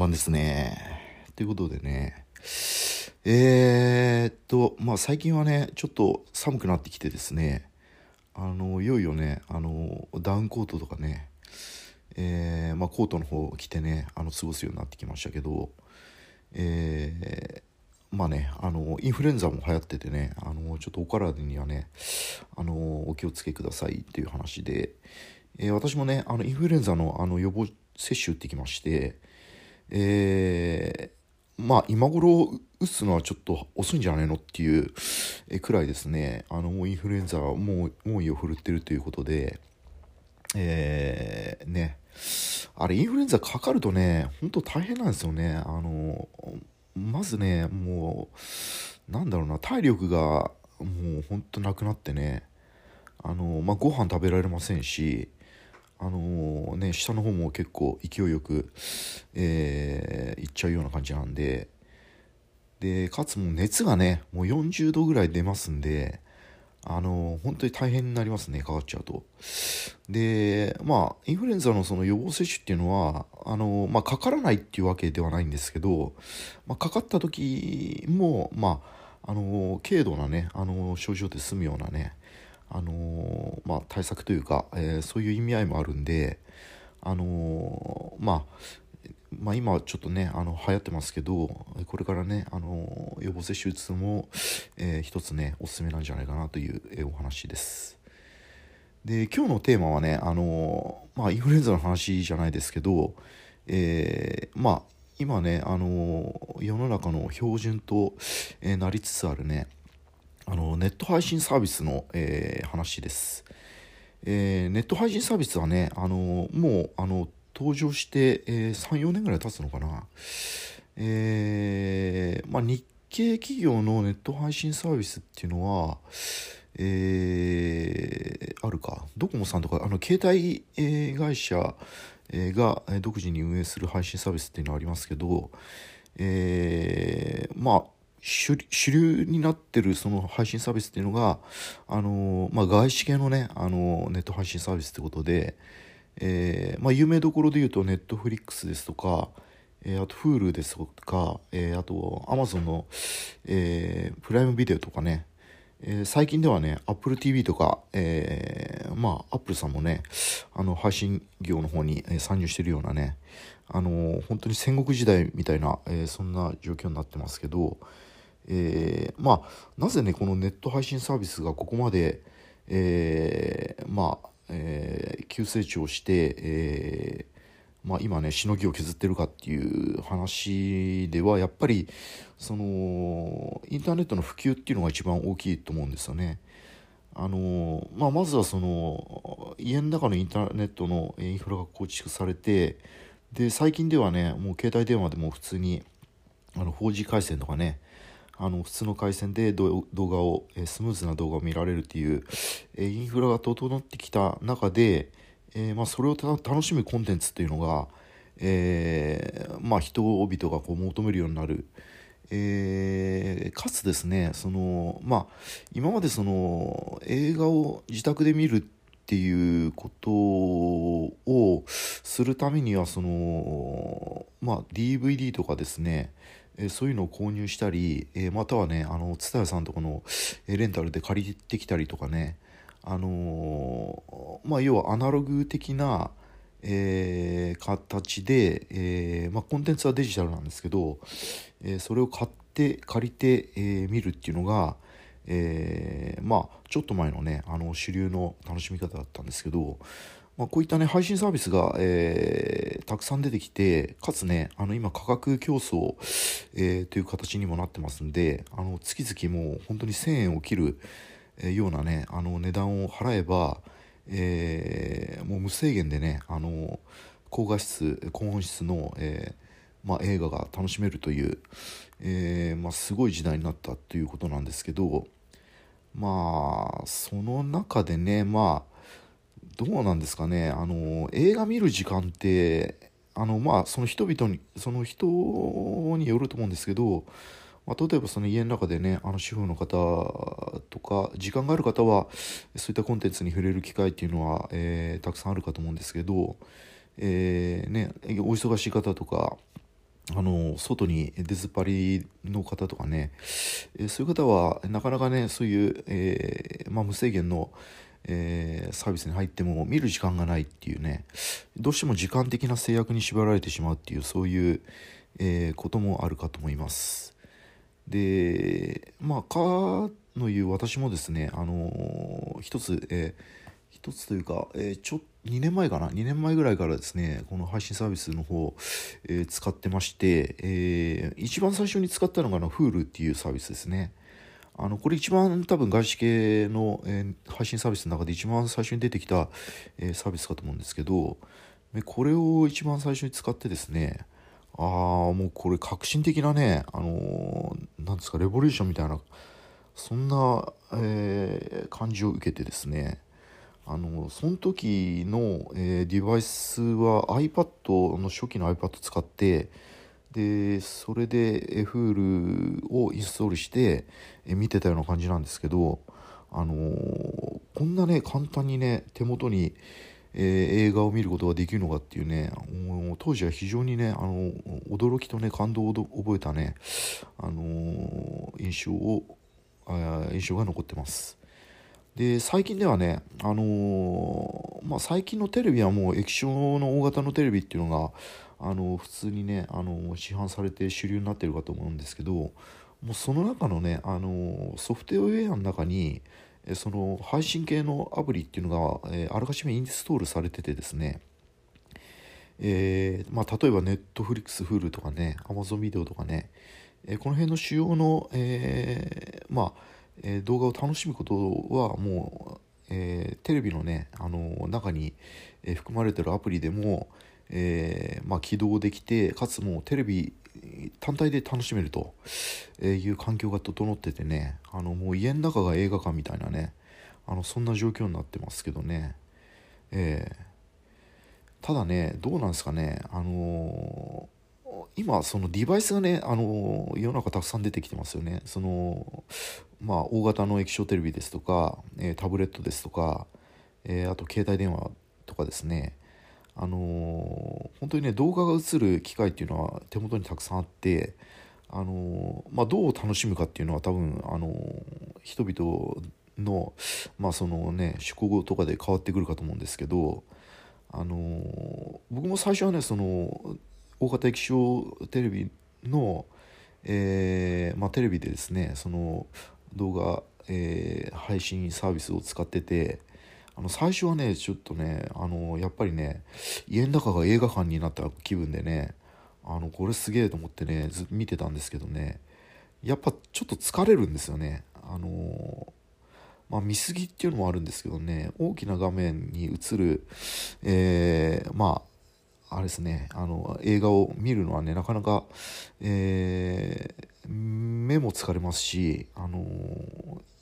番ですね。ということでね、えー、っと、まあ最近はね、ちょっと寒くなってきてですね、あの、いよいよね、あの、ダウンコートとかね、えー、まあコートの方を着てね、あの、過ごすようになってきましたけど、えー、まあね、あの、インフルエンザも流行っててね、あの、ちょっとお体にはね、あの、お気をつけくださいっていう話で、えー、私もね、あの、インフルエンザのあの予防接種打ってきまして、えー、まあ今頃打つのはちょっと遅いんじゃないのっていうくらいですね、あのもうインフルエンザはもう猛威を振るってるということで、えー、ね、あれインフルエンザかかるとね、本当大変なんですよね。あの、まずね、もう、なんだろうな、体力がもう本当なくなってね、あの、まあ、ご飯食べられませんし、あのー、ね、下の方も結構勢いよく、えー、いっちゃうような感じなんで、で、かつもう熱がね、もう40度ぐらい出ますんで、あのー、本当に大変になりますね、かかっちゃうと。で、まあ、インフルエンザのその予防接種っていうのは、あのー、まあ、かからないっていうわけではないんですけど、まあ、かかった時も、まあ、あの軽度なね、あの症状で済むようなね、あのまあ、対策というか、えー、そういう意味合いもあるんで、あのまあ、まあ、今ちょっとねあの流行ってますけどこれからね、あの予防接種打つのも、えー、一つねおすすめなんじゃないかなという、え、お話です。で今日のテーマはね、あのまあ、インフルエンザの話じゃないですけど、えー、まあ今ね、あの世の中の標準と、えなりつつあるねあのネット配信サービスの、えー、話です、えー、ネット配信サービスはねあのもうあの登場して、えー、34年ぐらい経つのかな、えーまあ、日系企業のネット配信サービスっていうのは、えー、あるか。ドコモさんとかあの携帯、えー、会社が独自に運営する配信サービスっていうのはありますけど、えー、まあ主流になってるその配信サービスっていうのが、あのまあ、外資系のね、あのネット配信サービスってことで、えーまあ、有名どころで言うとネットフリックスですとか、えー、あと Hulu ですとか、えー、あと Amazon の、えー、プライムビデオとかね、えー、最近ではね Apple TV とか、えー、まあ Apple さんもねあの配信業の方に、参入してるようなねあの、本当に戦国時代みたいな、えー、そんな状況になってますけど、えー、まあなぜねこのネット配信サービスがここまで、えー、まあ、えー、急成長して、えまあ、今ねしのぎを削ってるかっていう話ではやっぱりそのインターネットの普及っていうのが一番大きいと思うんですよね。あのまあ、まずはその家の中のインターネットのインフラが構築されてで最近ではねもう携帯電話でも普通にあの 4G 回線とかねあの普通の回線で動画を、えスムーズな動画を見られるっていう、えインフラが整ってきた中で、え、まあ、それを楽しむコンテンツっていうのが、えー、まあ、人々がこう求めるようになる。えー、かつですねその、まあ、今までその映画を自宅で見るってていうことをするためにはその、まあ、DVD とかですねえそういうのを購入したり、えまたはねあの蔦屋さんとこの、えレンタルで借りてきたりとかねあのまあ要はアナログ的な、えー、形で、えー、まあ、コンテンツはデジタルなんですけど、えそれを買って借りて、え見るっていうのが、えまあちょっと前のねあの主流の楽しみ方だったんですけどまあ、こういったね、配信サービスが、えー、たくさん出てきて、かつね、あの、今価格競争、えー、という形にもなってますんで、あの、月々もう本当に1000円を切る、ようなね、あの、値段を払えば、えー、もう無制限でね、あの、高画質、高音質の、えー、まあ、映画が楽しめるという、えーまあ、すごい時代になったということなんですけどまあその中でねまあどうなんですかねあの映画見る時間ってあのまあその人々にその人によると思うんですけど、まあ、例えばその家の中でねあの主婦の方とか時間がある方はそういったコンテンツに触れる機会っていうのは、えー、たくさんあるかと思うんですけど、えー、ね、お忙しい方とかあの外に出ずっぱりの方とかね、え、そういう方はなかなかねそういう、えー、まあ、無制限の、えー、サービスに入っても見る時間がないっていうねどうしても時間的な制約に縛られてしまうっていうそういう、えこともあるかと思います。でまあかの言う私もですねあの一つ、え一つというか、えちょ2年前かな？2年前ぐらいからですねこの配信サービスの方、えー、使ってまして、えー、一番最初に使ったのがあの Hulu っていうサービスですね。あのこれ一番多分外資系の、えー、配信サービスの中で一番最初に出てきた、えサービスかと思うんですけどこれを一番最初に使ってですねああもうこれ革新的なねあのなんですかレボリューションみたいなそんな、え感じを受けてですねあのその時の、えー、デバイスは iPad の初期の iPad 使ってでそれで Hulu をインストールして、えー、見てたような感じなんですけど、あのー、こんなね簡単にね手元に、えー、映画を見ることができるのかっていうね当時は非常にねあの驚きとね感動を覚えたね、あの印象を印象が残ってます。で最近ではね、あのー、まあ、最近のテレビはもう液晶の大型のテレビっていうのが、あのー、普通にね、あのー、市販されて主流になってるかと思うんですけどもうその中のね、あのソフトウェアの中にその配信系のアプリっていうのが、えあらかじめインストールされててですね。えまあ、例えば Netflix、Hulu とかね、Amazon ビデオとかね、え、この辺の主要の、え、まあ、えー、動画を楽しむことはもう、えー、テレビのねあの中に、え、含まれてるアプリでも、えまあ、起動できてかつもうテレビ単体で楽しめるという環境が整っててねあのもう家の中が映画館みたいなねあのそんな状況になってますけどね、えただねどうなんですかねあの今そのデバイスがねあの世の中たくさん出てきてますよね。そのまあ大型の液晶テレビですとか、え、タブレットですとか、え、あと携帯電話とかですね。あの、本当にね動画が映る機会っていうのは手元にたくさんあってあのまあ、どう楽しむかっていうのは多分あの人々のまあそのね趣向とかで変わってくるかと思うんですけどあの僕も最初はねその大型液晶テレビの、えーまあ、テレビでですねその動画、えー、配信サービスを使っててあの最初はねちょっとねあのやっぱりね家の中が映画館になった気分でねあのこれすげえと思ってねず見てたんですけどねやっぱちょっと疲れるんですよね。あのまあ、見過ぎっていうのもあるんですけどね大きな画面に映る、えー、まああれですね。あの映画を見るのはねなかなか、えー、目も疲れますし、あの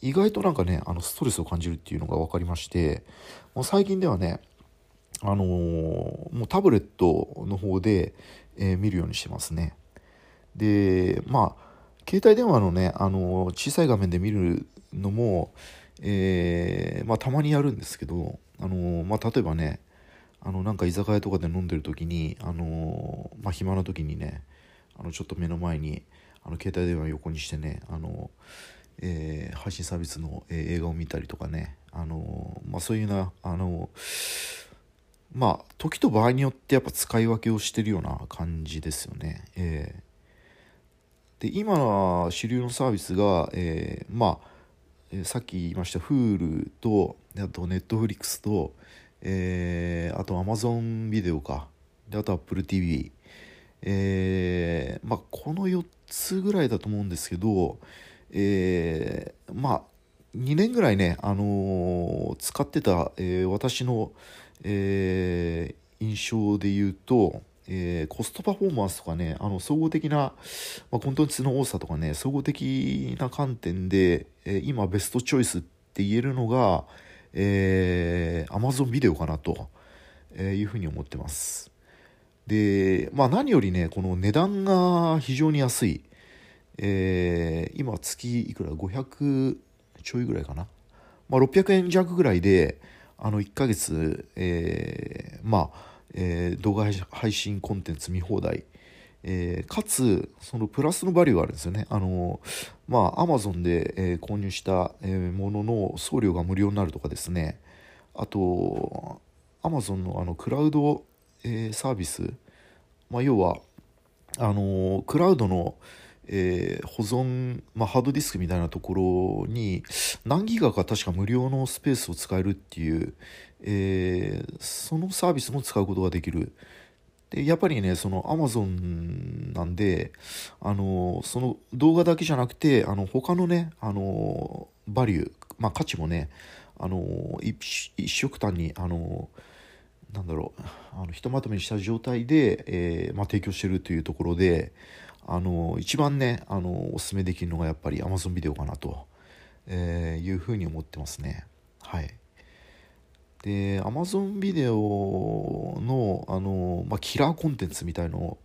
意外となんかねあのストレスを感じるっていうのが分かりましてもう最近ではねあのもうタブレットの方で、え、見るようにしてますね。でまあ携帯電話のね、あの小さい画面で見るのも、えー、まあ、たまにやるんですけど、あのまあ、例えばねあのなんか居酒屋とかで飲んでる時にあのまあ暇な時にねあのちょっと目の前にあの携帯電話横にしてねあの、えー、配信サービスの、えー、映画を見たりとかねあの、まあ、そういうなあのまあ時と場合によってやっぱ使い分けをしてるような感じですよね。えー、で今主流のサービスが、えー、まあ、さっき言いました Hulu とあと Netflix とえー、と Amazon ビデオか。であと Apple TV えー、まあこの4つぐらいだと思うんですけどえー、まあ2年ぐらいね、あのー、使ってた、えー、私の、えー、印象で言うと、えー、コストパフォーマンスとかね、あの総合的な、まあ、コンテンツの多さとかね、総合的な観点で、えー、今ベストチョイスって言えるのが、えー、Amazon ビデオかなと。えいうふうに思ってます。で、まあ何よりね、この値段が非常に安い。えー、今月いくら ?500 ちょいぐらいかな。まあ600円弱ぐらいで、あの1ヶ月、えー、まあえー、動画配信コンテンツ見放題、え、かつそのプラスのバリューがあるんですよねあのまあアマゾンで、え、購入した、え、ものの送料が無料になるとかですねあとアマゾンのあのクラウド、えー、サービス、まあ、要はあのクラウドの、えー、保存、まあ、ハードディスクみたいなところに何ギガか確か無料のスペースを使えるっていう、えー、そのサービスも使うことができる。でやっぱりねそのアマゾンなんであのその動画だけじゃなくてあの他のねあのバリュー、まあ、価値もねあの一色単にあのなんだろうあのひとまとめにした状態で、えー、まあ、提供してるというところであの一番ねあのおすすめできるのがやっぱり Amazon ビデオかなと、えー、いうふうに思ってますね。はい。で Amazon ビデオのあの、まあ、キラーコンテンツみたいのを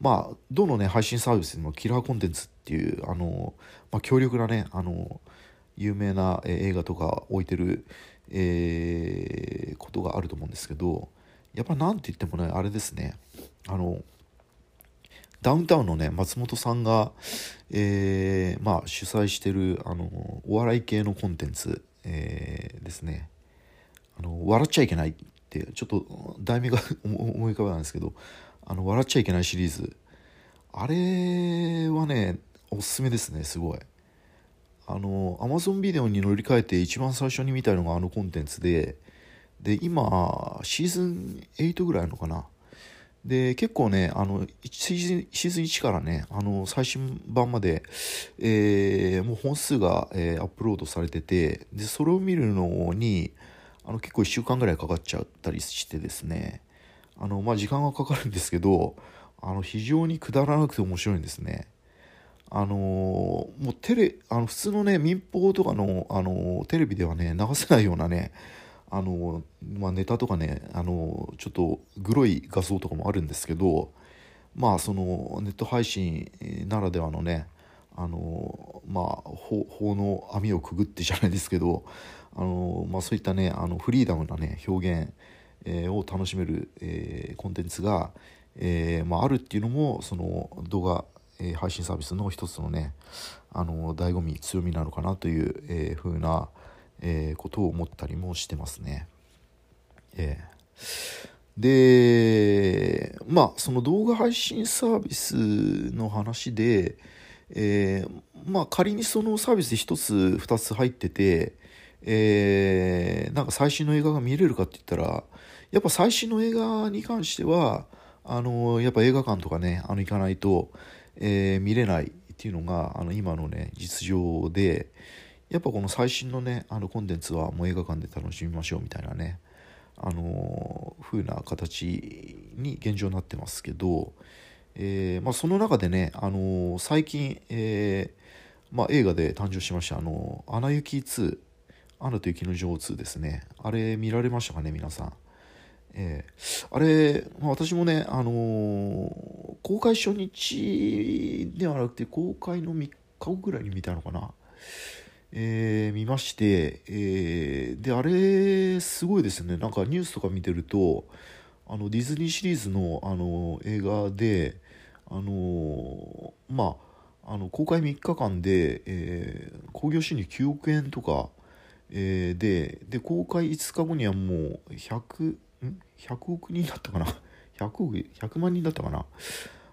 まあどのね配信サービスにもキラーコンテンツっていうあの、まあ、強力なねあの有名な映画とか置いてる、えー、ことがあると思うんですけどやっぱ何て言ってもねあれですね。あのダウンタウンのね松本さんが、えー、まあ、主催してるあのお笑い系のコンテンツ、えー、ですね。あの笑っちゃいけないってちょっと題名が思い浮かばないんですけどあの笑っちゃいけないシリーズ。あれはねおすすめですねすごい。あの Amazon ビデオに乗り換えて一番最初に見たのがあのコンテンツでで今シーズン8ぐらいのかなで結構ねあのシーズンシーズン1からねあの最新版まで、えー、もう本数が、えー、アップロードされててでそれを見るのにあの結構1週間ぐらいかかっちゃったりしてですねあの、まあ、時間がかかるんですけどあの非常にくだらなくて面白いんですね。あのもうテレあの普通のね民放とかの、あのテレビではね流せないようなねあの、まあ、ネタとかねあのちょっとグロい画像とかもあるんですけどまあそのネット配信ならではのねあのまあ法の網をくぐってじゃないですけどあの、まあ、そういったねあのフリーダムなね表現、えー、を楽しめる、えー、コンテンツが、えーまあ、あるっていうのもその動画、えー、配信サービスの一つのねあの醍醐味強みなのかなという、えー、風なえー、ことを思ったりもしてますね。えー、でまあその動画配信サービスの話で、えー、まあ仮にそのサービスで1つ2つ入ってて、えー、なんか最新の映画が見れるかって言ったらやっぱ最新の映画に関してはあのやっぱ映画館とかねあの行かないと、えー、見れないっていうのがあの今のね実情で、やっぱこの最新のねあのコンテンツはもう映画館で楽しみましょうみたいなねあの風な形に現状になってますけど、えーまあ、その中でね、あの最近、えーまあ、映画で誕生しました「あのアナ雪2」「アナと雪の女王2」ですねあれ見られましたかね皆さん？えー、あれ、まあ、私もね、あのー、公開初日ではなくて公開の3日後ぐらいに見たのかな。えー、見まして、えー、であれすごいですね。なんかニュースとか見てるとあのディズニーシリーズのあの映画であのまああの公開3日間でえ興行収入9億円とか、えー、でで公開5日後にはもう100 100億人だったかな？100億100万人だったかな？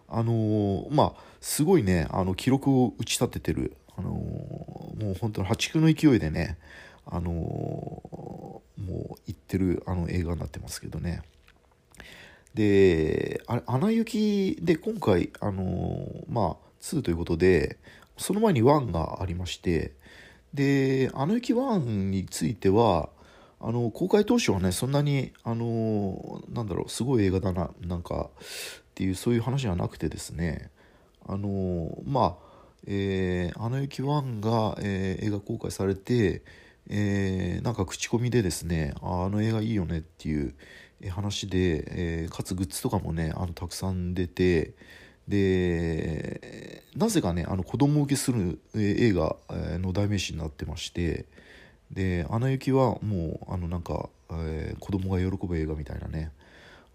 あのまあすごいねあの記録を打ち立ててる。あのもう本当に破竹の勢いでね、あのもう行ってるあの映画になってますけどね。で、あれ、アナ雪で今回、あのまあ、2ということで、その前に1がありまして、で、アナ雪1については、あの公開当初はねそんなにあのなんだろうすごい映画だななんかっていうそういう話じゃなくてですね。あのまあえー、アナ雪1が、えー、映画公開されて、えー、なんか口コミでですねああの映画いいよねっていう話で、えー、かつグッズとかもねあのたくさん出てでなぜかねあの子供受けする映画の代名詞になってましてで「アナ雪」はもうあのなんか、えー、子供が喜ぶ映画みたいなね。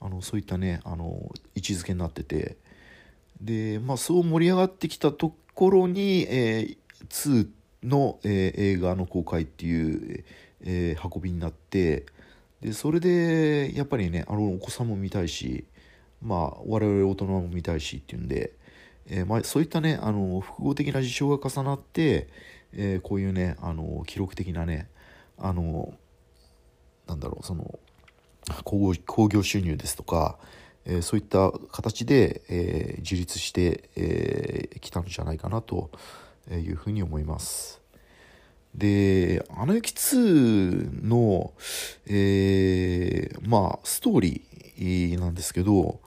あのそういったねあの位置づけになってて。で、まあ、そう盛り上がってきたところに、えー、2の、えー、映画の公開っていう、えー、運びになって。でそれでやっぱりねあのお子さんも見たいし、まあ、我々大人も見たいしっていうんで、えーまあ、そういったねあの複合的な事象が重なって、えー、こういうねあの記録的なねあのなんだろうその興行収入ですとか、えー、そういった形で、えー、自立してき、えー、たんじゃないかなというふうに思います。で、アナ雪2の、えー、まあ、ストーリーなんですけど、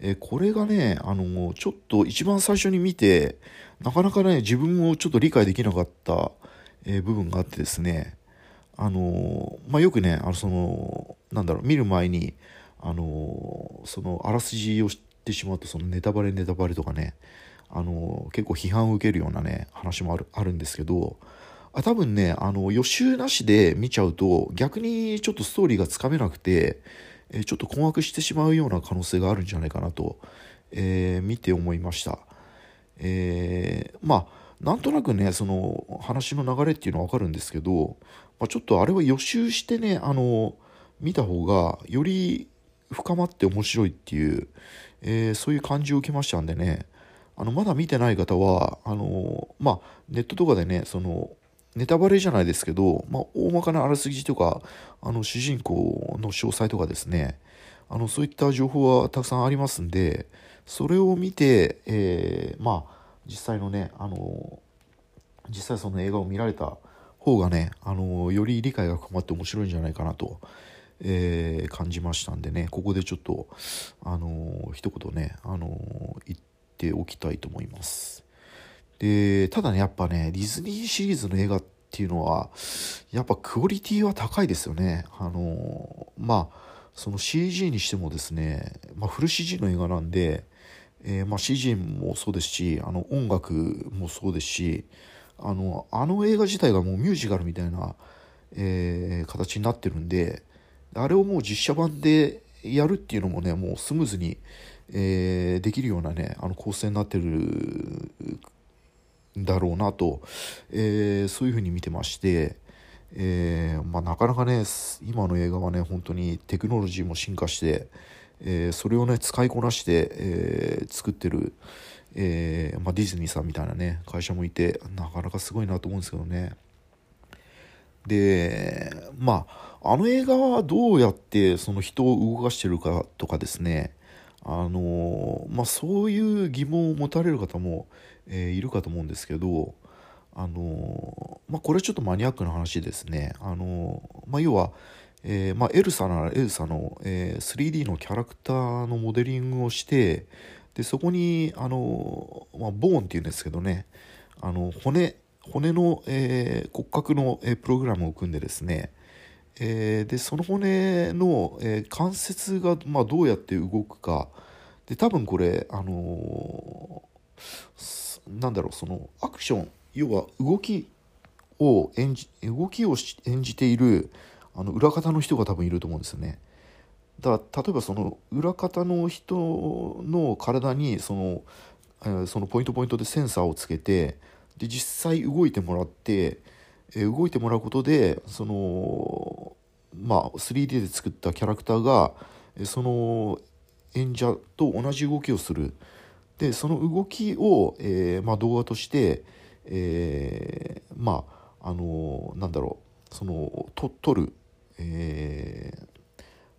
えー、これがね、あの、ちょっと一番最初に見て、なかなかね、自分もちょっと理解できなかった、えー、部分があってですね、あの、まあ、よくね、あの、その、なんだろう、見る前に、あの、その、あらすじを知ってしまうと、そのネタバレネタバレとかね、あの、結構批判を受けるようなね、話もある、あるんですけど、あ多分ね、あの、予習なしで見ちゃうと、逆にちょっとストーリーがつかめなくて、えちょっと困惑してしまうような可能性があるんじゃないかなと、え、見て思いました。え、まあ、なんとなくね、その話の流れっていうのはわかるんですけど、まあ、ちょっとあれは予習してね、あの、見た方が、より深まって面白いっていう、えー、そういう感じを受けましたんでね、あの、まだ見てない方は、あの、まあ、ネットとかでね、その、ネタバレじゃないですけど、まあ、大まかなあらすじとか、あの、主人公の詳細とかですね、あの、そういった情報はたくさんありますんで、それを見て、えー、まあ、実際のね、あの、実際その映画を見られた方がね、あの、より理解が深まって面白いんじゃないかなと、えー、感じましたんでね、ここでちょっと、あの、一言ね、あの、言っておきたいと思います。で、ただね、やっぱね、ディズニーシリーズの映画っていうのは、やっぱクオリティは高いですよね。あの、まあ、その CG にしてもですね、まあ、フル CG の映画なんで、えー、まあ、CG もそうですし、あの音楽もそうですし、あのあの映画自体がもうミュージカルみたいな、えー、形になってるんで、あれをもう実写版でやるっていうのもね、もうスムーズに、えー、できるようなね、あの構成になってるだろうなと、えー、そういうふうに見てまして、えー、まあ、なかなかね今の映画はね本当にテクノロジーも進化して、えー、それをね使いこなして、え作ってる、えまあ、ディズニーさんみたいなね会社もいてなかなかすごいなと思うんですけどね。でまああの映画はどうやってその人を動かしてるかとかですねあのまあ、そういう疑問を持たれる方も、えー、いるかと思うんですけど、あのまあ、これちょっとマニアックな話ですね。あのまあ、要は、えーまあ、エルサならエルサの、えー、3D のキャラクターのモデリングをしてでそこにあの、まあ、ボーンっていうんですけどねあの骨骨の、えー、骨格の、えー、プログラムを組んでですね、えー、でその骨の、えー、関節が、まあ、どうやって動くかで多分これあのー、なんだろうそのアクション要は動きを演じ動きを演じているあの裏方の人が多分いると思うんですよね。だから例えばその裏方の人の体にその,、えー、そのポイントポイントでセンサーをつけてで実際動いてもらってえ動いてもらうことでそのまあ 3D で作ったキャラクターがその演者と同じ動きをする。でその動きを、えー、まあ、動画として、えー、まああのなんだろうそのと撮る、え、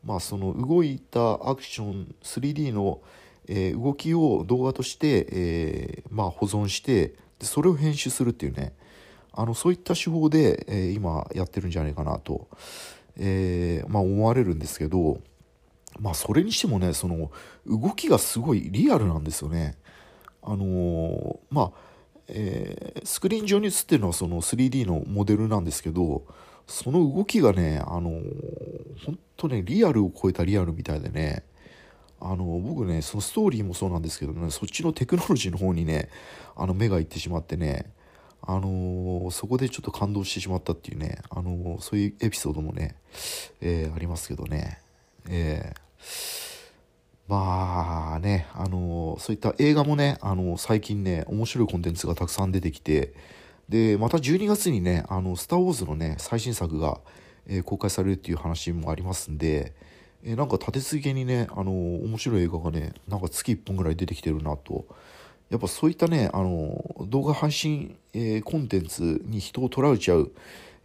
まあその動いたアクション 3D の、え動きを動画として、えまあ、保存してでそれを編集するっていうね。あのそういった手法で、え、今やってるんじゃないかなと、えー、まあ、思われるんですけど、まあ、それにしてもねその動きがすごいリアルなんですよね。あのー、まあえー、スクリーン上に映ってるのはその 3D のモデルなんですけどその動きがねあの本当ねリアルを超えたリアルみたいでねあの僕ねそのストーリーもそうなんですけどねそっちのテクノロジーの方にねあの目がいってしまってねあのー、そこでちょっと感動してしまったっていうね、あのー、そういうエピソードもね、えー、ありますけどね、えまあね、あのそういった映画もね、あの最近ね、面白いコンテンツがたくさん出てきて、で、また12月にね、あの、スター・ウォーズのね、最新作が、えー、公開されるっていう話もありますんで、えー、なんか立て続けにね、あの面白い映画がね、なんか月1本ぐらい出てきてるなと。やっぱそういったね、あの動画配信、えー、コンテンツに人を捉えちゃう、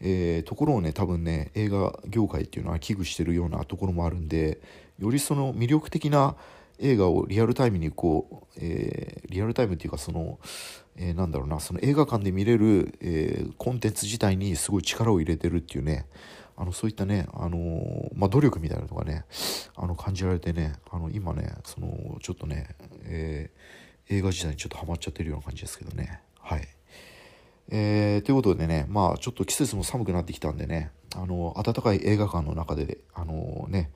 えー、ところをね多分ね映画業界っていうのは危惧してるようなところもあるんでよりその魅力的な映画をリアルタイムにこう、えー、リアルタイムっていうかその、えー、なんだろうなその映画館で見れる、えー、コンテンツ自体にすごい力を入れてるっていうねあのそういったね、あのまあ、努力みたいなのがねあの感じられてねあの今ねそのちょっとね、え映画自体にちょっとハマっちゃってるような感じですけどねはい。えー、ということでね、まあちょっと季節も寒くなってきたんでね、あの、暖かい映画館の中で、あのね、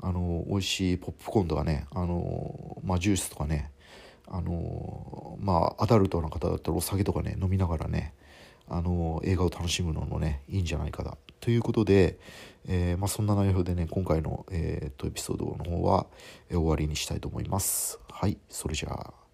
あの、美味しいポップコーンとかね、あの、まあジュースとかね、あの、まあアダルトの方だったらお酒とかね、飲みながらね、あの、映画を楽しむのもね、いいんじゃないかな。ということで、えー、まあそんな内容でね、今回の、えー、とエピソードの方は、えー、終わりにしたいと思います。はい、それじゃあ。